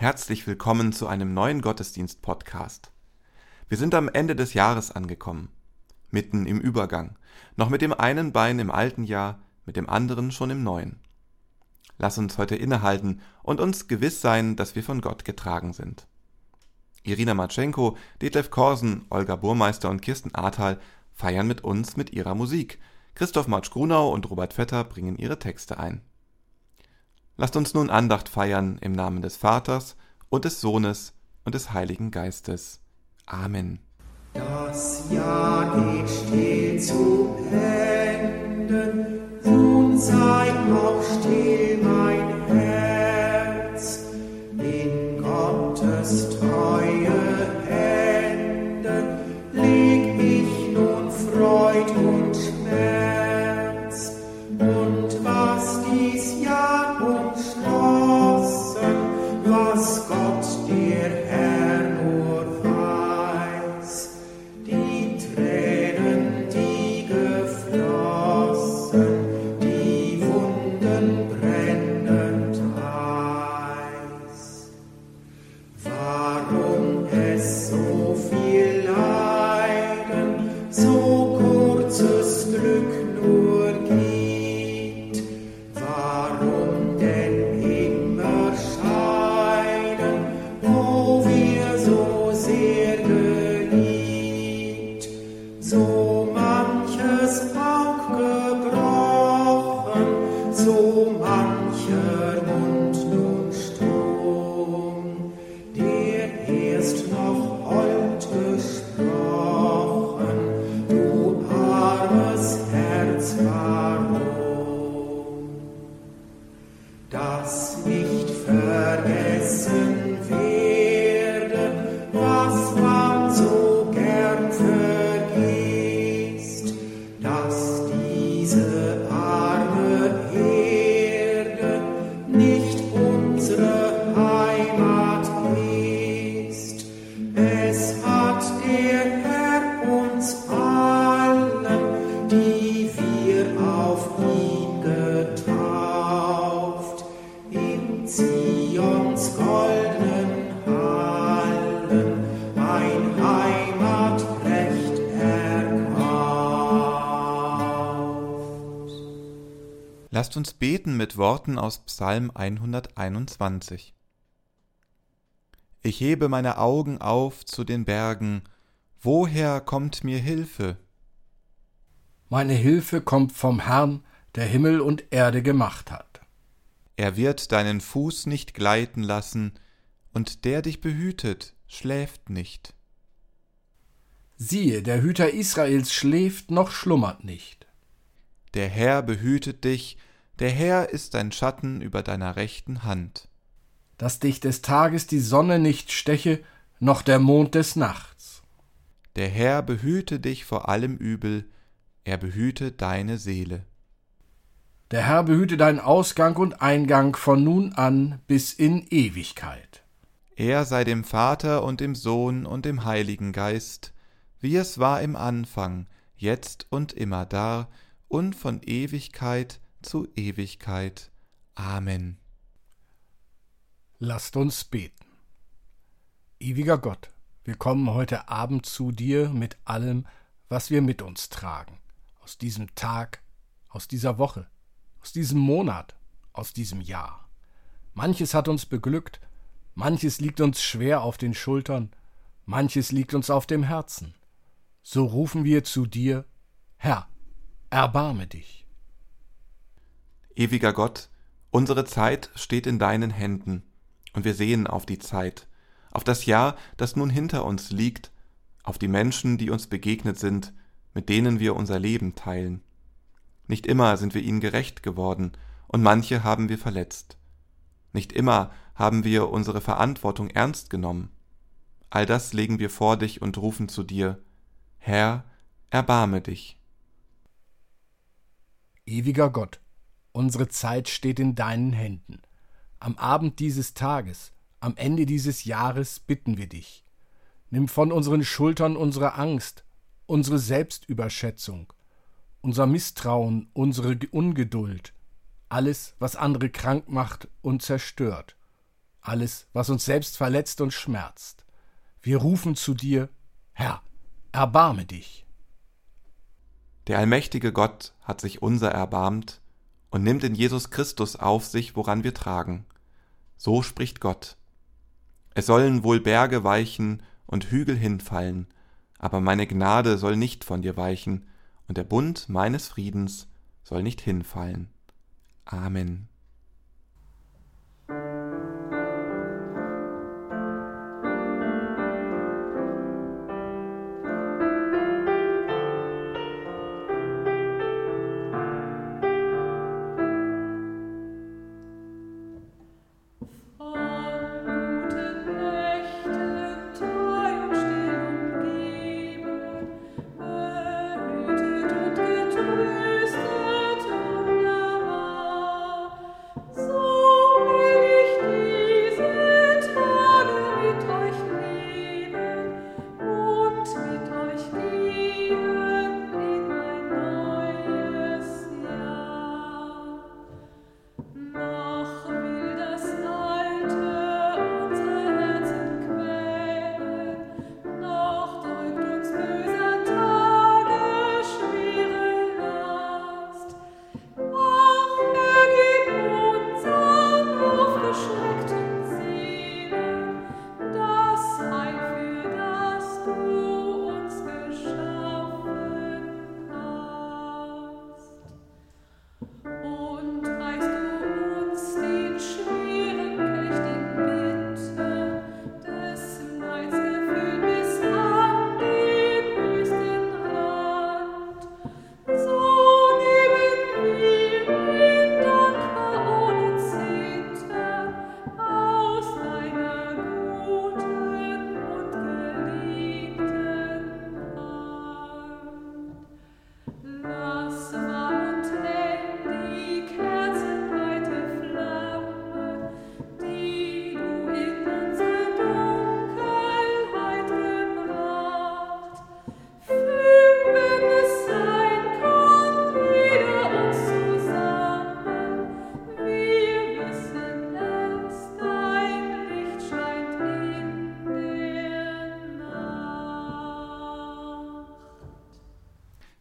Herzlich willkommen zu einem neuen Gottesdienst-Podcast. Wir sind am Ende des Jahres angekommen, mitten im Übergang, noch mit dem einen Bein im alten Jahr, mit dem anderen schon im neuen. Lass uns heute innehalten und uns gewiss sein, dass wir von Gott getragen sind. Irina Matschenko, Detlef Korsen, Olga Burmeister und Kirsten Ahrtal feiern mit uns mit ihrer Musik. Christoph Matsch-Grunau und Robert Vetter bringen ihre Texte ein. Lasst uns nun Andacht feiern im Namen des Vaters und des Sohnes und des Heiligen Geistes. Amen. Das Jahr geht still zu Ende, nun sei auch still mein Worten aus Psalm 121. Ich hebe meine Augen auf zu den Bergen, woher kommt mir Hilfe? Meine Hilfe kommt vom Herrn, der Himmel und Erde gemacht hat. Er wird deinen Fuß nicht gleiten lassen, und der dich behütet, schläft nicht. Siehe, der Hüter Israels schläft noch schlummert nicht. Der Herr behütet dich, der Herr ist dein Schatten über deiner rechten Hand. Dass dich des Tages die Sonne nicht steche, noch der Mond des Nachts. Der Herr behüte dich vor allem Übel, er behüte deine Seele. Der Herr behüte deinen Ausgang und Eingang von nun an bis in Ewigkeit. Er sei dem Vater und dem Sohn und dem Heiligen Geist, wie es war im Anfang, jetzt und immer da und von Ewigkeit zu Ewigkeit. Amen. Lasst uns beten. Ewiger Gott, wir kommen heute Abend zu dir mit allem, was wir mit uns tragen. Aus diesem Tag, aus dieser Woche, aus diesem Monat, aus diesem Jahr. Manches hat uns beglückt, manches liegt uns schwer auf den Schultern, manches liegt uns auf dem Herzen. So rufen wir zu dir, Herr, erbarme dich. Ewiger Gott, unsere Zeit steht in deinen Händen, und wir sehen auf die Zeit, auf das Jahr, das nun hinter uns liegt, auf die Menschen, die uns begegnet sind, mit denen wir unser Leben teilen. Nicht immer sind wir ihnen gerecht geworden, und manche haben wir verletzt. Nicht immer haben wir unsere Verantwortung ernst genommen. All das legen wir vor dich und rufen zu dir, Herr, erbarme dich. Ewiger Gott, unsere Zeit steht in deinen Händen. Am Abend dieses Tages, am Ende dieses Jahres bitten wir dich. Nimm von unseren Schultern unsere Angst, unsere Selbstüberschätzung, unser Misstrauen, unsere Ungeduld, alles, was andere krank macht und zerstört. alles, was uns selbst verletzt und schmerzt. Wir rufen zu dir, Herr, erbarme dich. Der allmächtige Gott hat sich unser erbarmt und nimmt in Jesus Christus auf sich, woran wir tragen. So spricht Gott. Es sollen wohl Berge weichen und Hügel hinfallen, aber meine Gnade soll nicht von dir weichen, und der Bund meines Friedens soll nicht hinfallen. Amen.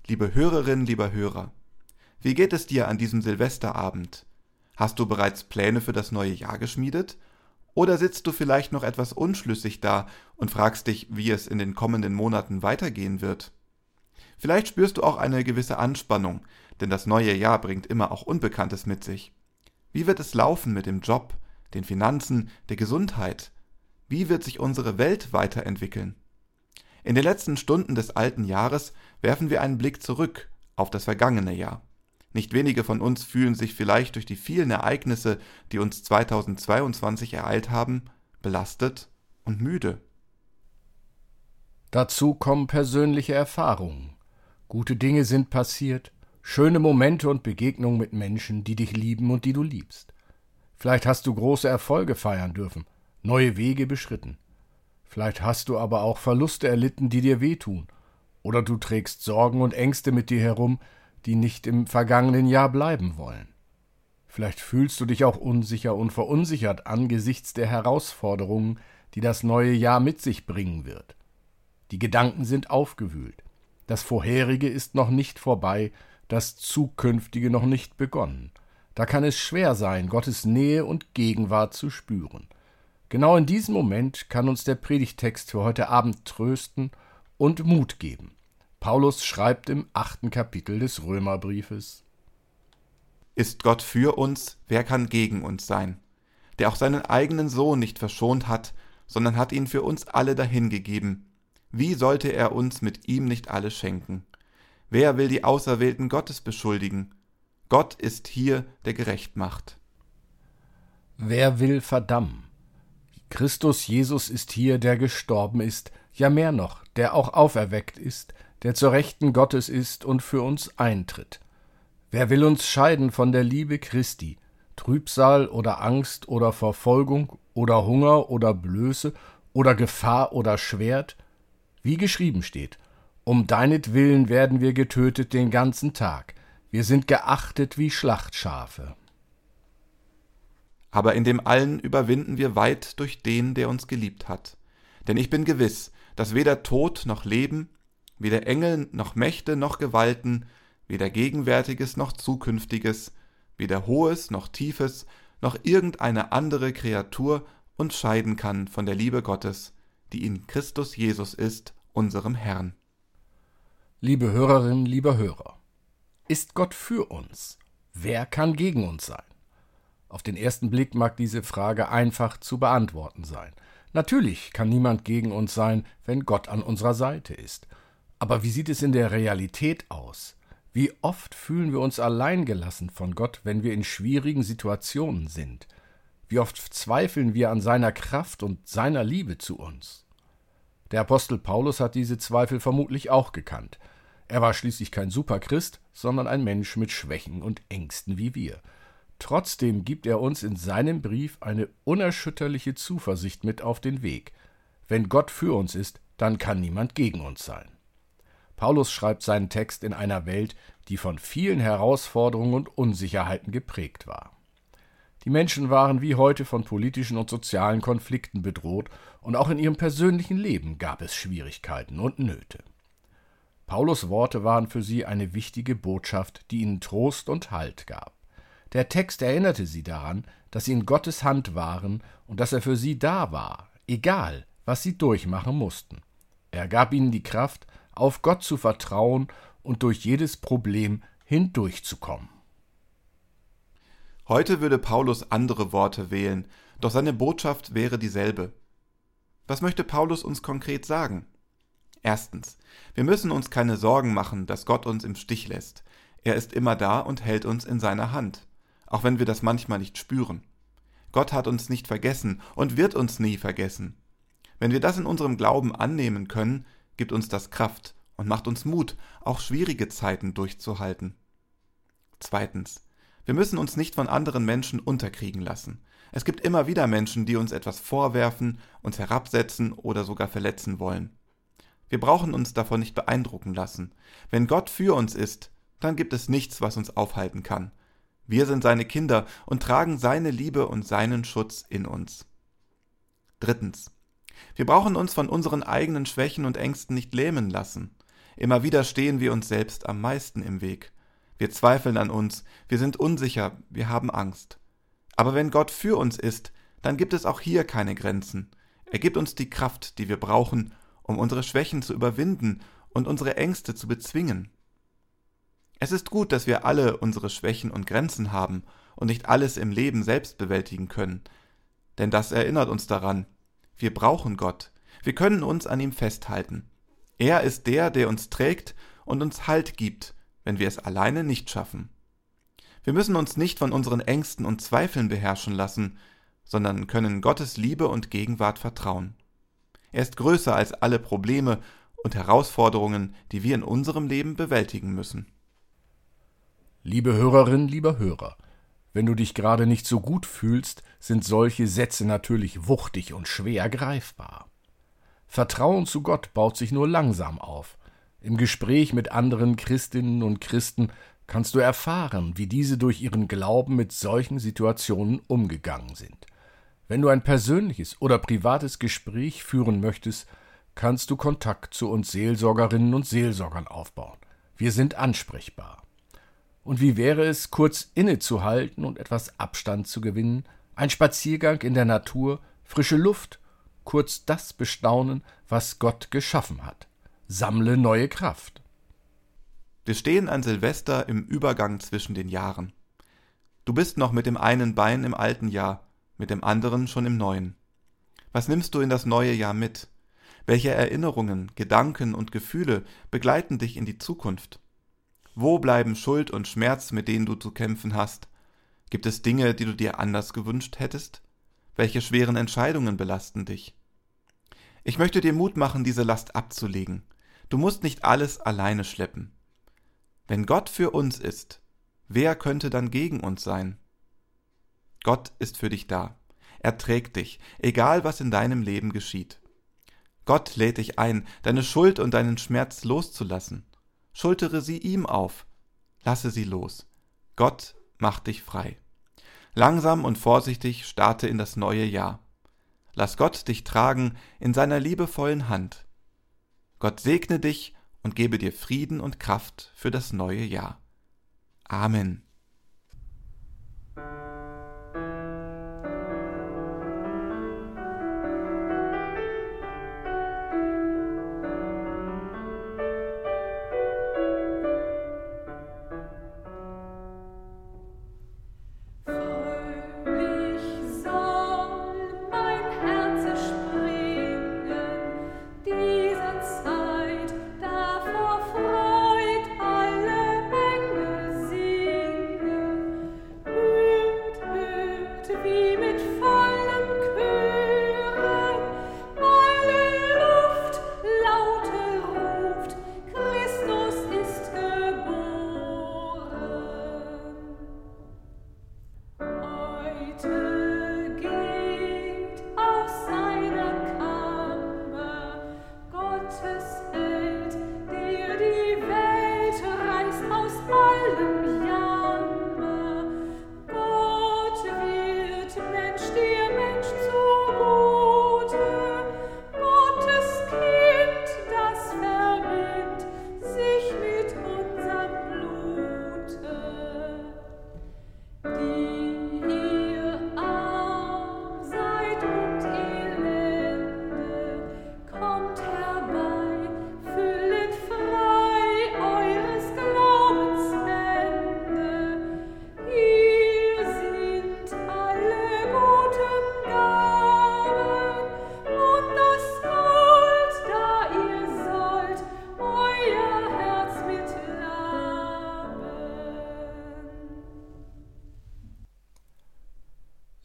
Liebe Hörerin, lieber Hörer, wie geht es dir an diesem Silvesterabend? Hast du bereits Pläne für das neue Jahr geschmiedet? Oder sitzt du vielleicht noch etwas unschlüssig da und fragst dich, wie es in den kommenden Monaten weitergehen wird? Vielleicht spürst du auch eine gewisse Anspannung, denn das neue Jahr bringt immer auch Unbekanntes mit sich. Wie wird es laufen mit dem Job, den Finanzen, der Gesundheit? Wie wird sich unsere Welt weiterentwickeln? In den letzten Stunden des alten Jahres werfen wir einen Blick zurück auf das vergangene Jahr. Nicht wenige von uns fühlen sich vielleicht durch die vielen Ereignisse, die uns 2022 ereilt haben, belastet und müde. Dazu kommen persönliche Erfahrungen. Gute Dinge sind passiert, schöne Momente und Begegnungen mit Menschen, die dich lieben und die du liebst. Vielleicht hast du große Erfolge feiern dürfen, neue Wege beschritten. Vielleicht hast du aber auch Verluste erlitten, die dir wehtun oder du trägst Sorgen und Ängste mit dir herum, die nicht im vergangenen Jahr bleiben wollen. Vielleicht fühlst du dich auch unsicher und verunsichert angesichts der Herausforderungen, die das neue Jahr mit sich bringen wird. Die Gedanken sind aufgewühlt. Das Vorherige ist noch nicht vorbei, das Zukünftige noch nicht begonnen. Da kann es schwer sein, Gottes Nähe und Gegenwart zu spüren. Genau in diesem Moment kann uns der Predigtext für heute Abend trösten und Mut geben. Paulus schreibt im achten Kapitel des Römerbriefes Ist Gott für uns, wer kann gegen uns sein? Der auch seinen eigenen Sohn nicht verschont hat, sondern hat ihn für uns alle dahingegeben. Wie sollte er uns mit ihm nicht alle schenken? Wer will die Auserwählten Gottes beschuldigen? Gott ist hier, der gerecht macht. Wer will verdammen? Christus Jesus ist hier, der gestorben ist, ja mehr noch, der auch auferweckt ist, der zur Rechten Gottes ist und für uns eintritt. Wer will uns scheiden von der Liebe Christi? Trübsal oder Angst oder Verfolgung oder Hunger oder Blöße oder Gefahr oder Schwert? Wie geschrieben steht, um deinetwillen werden wir getötet den ganzen Tag, wir sind geachtet wie Schlachtschafe. Aber in dem allen überwinden wir weit durch den, der uns geliebt hat. Denn ich bin gewiss, dass weder Tod noch Leben, weder Engel noch Mächte noch Gewalten, weder Gegenwärtiges noch Zukünftiges, weder Hohes noch Tiefes, noch irgendeine andere Kreatur uns scheiden kann von der Liebe Gottes, die in Christus Jesus ist, unserem Herrn. Liebe Hörerinnen, lieber Hörer, ist Gott für uns? Wer kann gegen uns sein? Auf den ersten Blick mag diese Frage einfach zu beantworten sein. Natürlich kann niemand gegen uns sein, wenn Gott an unserer Seite ist. Aber wie sieht es in der Realität aus? Wie oft fühlen wir uns alleingelassen von Gott, wenn wir in schwierigen Situationen sind? Wie oft zweifeln wir an seiner Kraft und seiner Liebe zu uns? Der Apostel Paulus hat diese Zweifel vermutlich auch gekannt. Er war schließlich kein Superchrist, sondern ein Mensch mit Schwächen und Ängsten wie wir. Trotzdem gibt er uns in seinem Brief eine unerschütterliche Zuversicht mit auf den Weg. Wenn Gott für uns ist, dann kann niemand gegen uns sein. Paulus schreibt seinen Text in einer Welt, die von vielen Herausforderungen und Unsicherheiten geprägt war. Die Menschen waren wie heute von politischen und sozialen Konflikten bedroht, und auch in ihrem persönlichen Leben gab es Schwierigkeiten und Nöte. Paulus Worte waren für sie eine wichtige Botschaft, die ihnen Trost und Halt gab. Der Text erinnerte sie daran, dass sie in Gottes Hand waren und dass er für sie da war, egal, was sie durchmachen mussten. Er gab ihnen die Kraft, auf Gott zu vertrauen und durch jedes Problem hindurchzukommen. Heute würde Paulus andere Worte wählen, doch seine Botschaft wäre dieselbe. Was möchte Paulus uns konkret sagen? Erstens, wir müssen uns keine Sorgen machen, dass Gott uns im Stich lässt. Er ist immer da und hält uns in seiner Hand auch wenn wir das manchmal nicht spüren. Gott hat uns nicht vergessen und wird uns nie vergessen. Wenn wir das in unserem Glauben annehmen können, gibt uns das Kraft und macht uns Mut, auch schwierige Zeiten durchzuhalten. Zweitens. Wir müssen uns nicht von anderen Menschen unterkriegen lassen. Es gibt immer wieder Menschen, die uns etwas vorwerfen, uns herabsetzen oder sogar verletzen wollen. Wir brauchen uns davon nicht beeindrucken lassen. Wenn Gott für uns ist, dann gibt es nichts, was uns aufhalten kann. Wir sind seine Kinder und tragen seine Liebe und seinen Schutz in uns. Drittens. Wir brauchen uns von unseren eigenen Schwächen und Ängsten nicht lähmen lassen. Immer wieder stehen wir uns selbst am meisten im Weg. Wir zweifeln an uns, wir sind unsicher, wir haben Angst. Aber wenn Gott für uns ist, dann gibt es auch hier keine Grenzen. Er gibt uns die Kraft, die wir brauchen, um unsere Schwächen zu überwinden und unsere Ängste zu bezwingen. Es ist gut, dass wir alle unsere Schwächen und Grenzen haben und nicht alles im Leben selbst bewältigen können, denn das erinnert uns daran, wir brauchen Gott, wir können uns an ihm festhalten. Er ist der, der uns trägt und uns Halt gibt, wenn wir es alleine nicht schaffen. Wir müssen uns nicht von unseren Ängsten und Zweifeln beherrschen lassen, sondern können Gottes Liebe und Gegenwart vertrauen. Er ist größer als alle Probleme und Herausforderungen, die wir in unserem Leben bewältigen müssen. Liebe Hörerin, lieber Hörer, wenn du dich gerade nicht so gut fühlst, sind solche Sätze natürlich wuchtig und schwer greifbar. Vertrauen zu Gott baut sich nur langsam auf. Im Gespräch mit anderen Christinnen und Christen kannst du erfahren, wie diese durch ihren Glauben mit solchen Situationen umgegangen sind. Wenn du ein persönliches oder privates Gespräch führen möchtest, kannst du Kontakt zu uns Seelsorgerinnen und Seelsorgern aufbauen. Wir sind ansprechbar. Und wie wäre es, kurz innezuhalten und etwas Abstand zu gewinnen, ein Spaziergang in der Natur, frische Luft, kurz das bestaunen, was Gott geschaffen hat. Sammle neue Kraft. Wir stehen an Silvester im Übergang zwischen den Jahren. Du bist noch mit dem einen Bein im alten Jahr, mit dem anderen schon im neuen. Was nimmst du in das neue Jahr mit? Welche Erinnerungen, Gedanken und Gefühle begleiten dich in die Zukunft? Wo bleiben Schuld und Schmerz, mit denen du zu kämpfen hast? Gibt es Dinge, die du dir anders gewünscht hättest? Welche schweren Entscheidungen belasten dich? Ich möchte dir Mut machen, diese Last abzulegen. Du musst nicht alles alleine schleppen. Wenn Gott für uns ist, wer könnte dann gegen uns sein? Gott ist für dich da. Er trägt dich, egal was in deinem Leben geschieht. Gott lädt dich ein, deine Schuld und deinen Schmerz loszulassen schultere sie ihm auf, lasse sie los. Gott macht dich frei. langsam und vorsichtig starte in das neue Jahr. Lass Gott dich tragen in seiner liebevollen Hand. Gott segne dich und gebe dir Frieden und Kraft für das neue Jahr. Amen.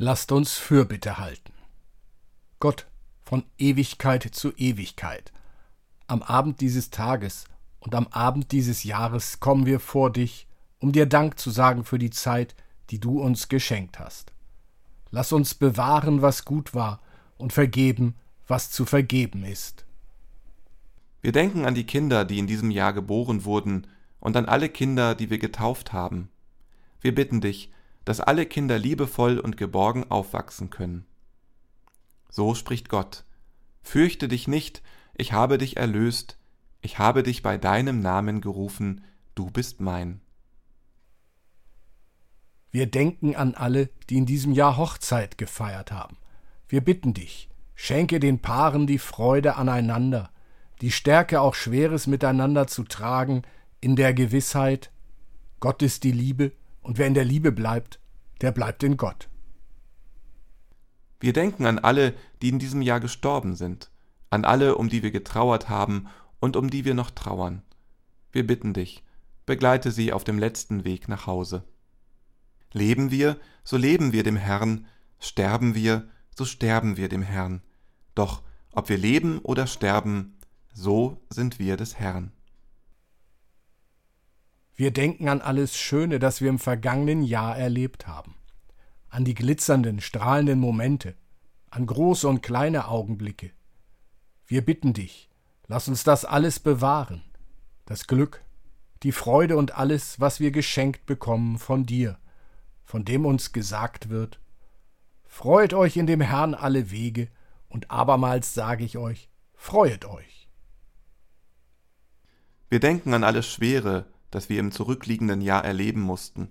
Lasst uns Fürbitte halten. Gott von Ewigkeit zu Ewigkeit, am Abend dieses Tages und am Abend dieses Jahres kommen wir vor dich, um dir Dank zu sagen für die Zeit, die du uns geschenkt hast. Lass uns bewahren, was gut war, und vergeben, was zu vergeben ist. Wir denken an die Kinder, die in diesem Jahr geboren wurden, und an alle Kinder, die wir getauft haben. Wir bitten dich, dass alle Kinder liebevoll und geborgen aufwachsen können. So spricht Gott. Fürchte dich nicht, ich habe dich erlöst, ich habe dich bei deinem Namen gerufen, du bist mein. Wir denken an alle, die in diesem Jahr Hochzeit gefeiert haben. Wir bitten dich, schenke den Paaren die Freude aneinander, die Stärke auch Schweres miteinander zu tragen, in der Gewissheit, Gott ist die Liebe, und wer in der Liebe bleibt, der bleibt in Gott. Wir denken an alle, die in diesem Jahr gestorben sind, an alle, um die wir getrauert haben und um die wir noch trauern. Wir bitten dich, begleite sie auf dem letzten Weg nach Hause. Leben wir, so leben wir dem Herrn, sterben wir, so sterben wir dem Herrn. Doch ob wir leben oder sterben, so sind wir des Herrn. Wir denken an alles Schöne, das wir im vergangenen Jahr erlebt haben. An die glitzernden, strahlenden Momente, an große und kleine Augenblicke. Wir bitten dich, lass uns das alles bewahren. Das Glück, die Freude und alles, was wir geschenkt bekommen von dir, von dem uns gesagt wird, Freut euch in dem Herrn alle Wege, und abermals sage ich euch, freuet euch. Wir denken an alles Schwere, das wir im zurückliegenden Jahr erleben mussten,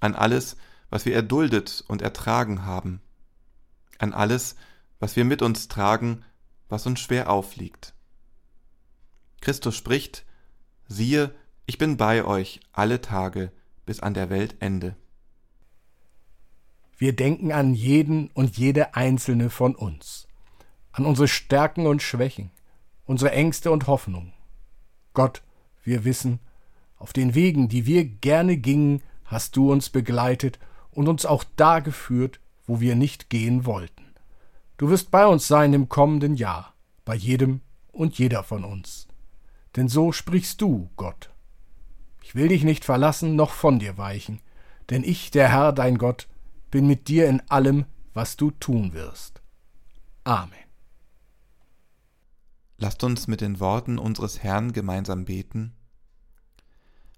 an alles, was wir erduldet und ertragen haben, an alles, was wir mit uns tragen, was uns schwer aufliegt. Christus spricht, siehe, ich bin bei euch alle Tage bis an der Weltende. Wir denken an jeden und jede einzelne von uns, an unsere Stärken und Schwächen, unsere Ängste und Hoffnungen. Gott, wir wissen, auf den Wegen, die wir gerne gingen, hast du uns begleitet und uns auch da geführt, wo wir nicht gehen wollten. Du wirst bei uns sein im kommenden Jahr, bei jedem und jeder von uns. Denn so sprichst du, Gott. Ich will dich nicht verlassen noch von dir weichen, denn ich, der Herr, dein Gott, bin mit dir in allem, was du tun wirst. Amen. Lasst uns mit den Worten unseres Herrn gemeinsam beten.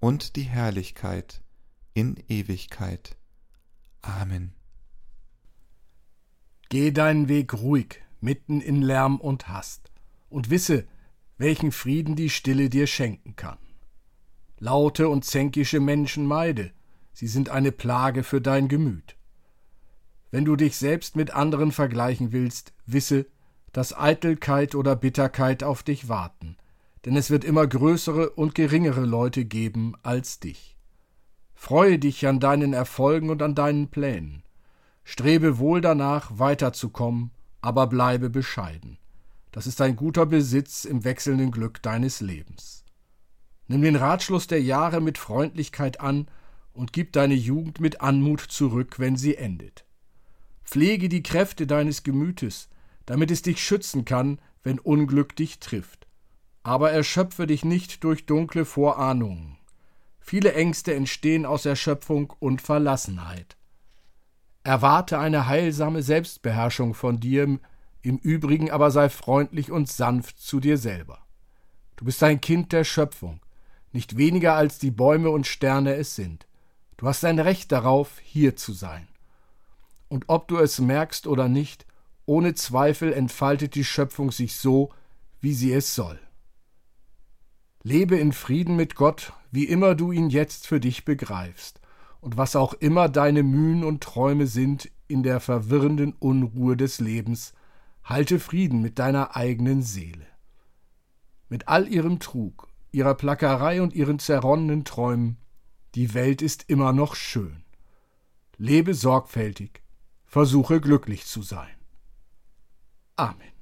und die Herrlichkeit in Ewigkeit. Amen. Geh deinen Weg ruhig, mitten in Lärm und Hast, und wisse, welchen Frieden die Stille dir schenken kann. Laute und zänkische Menschen meide, sie sind eine Plage für dein Gemüt. Wenn du dich selbst mit anderen vergleichen willst, wisse, dass Eitelkeit oder Bitterkeit auf dich warten, denn es wird immer größere und geringere Leute geben als dich. Freue dich an deinen Erfolgen und an deinen Plänen. Strebe wohl danach, weiterzukommen, aber bleibe bescheiden. Das ist ein guter Besitz im wechselnden Glück deines Lebens. Nimm den Ratschluss der Jahre mit Freundlichkeit an und gib deine Jugend mit Anmut zurück, wenn sie endet. Pflege die Kräfte deines Gemütes, damit es dich schützen kann, wenn Unglück dich trifft. Aber erschöpfe dich nicht durch dunkle Vorahnungen. Viele Ängste entstehen aus Erschöpfung und Verlassenheit. Erwarte eine heilsame Selbstbeherrschung von dir, im Übrigen aber sei freundlich und sanft zu dir selber. Du bist ein Kind der Schöpfung, nicht weniger als die Bäume und Sterne es sind. Du hast ein Recht darauf, hier zu sein. Und ob du es merkst oder nicht, ohne Zweifel entfaltet die Schöpfung sich so, wie sie es soll. Lebe in Frieden mit Gott, wie immer du ihn jetzt für dich begreifst, und was auch immer deine Mühen und Träume sind in der verwirrenden Unruhe des Lebens, halte Frieden mit deiner eigenen Seele. Mit all ihrem Trug, ihrer Plackerei und ihren zerronnenen Träumen, die Welt ist immer noch schön. Lebe sorgfältig, versuche glücklich zu sein. Amen.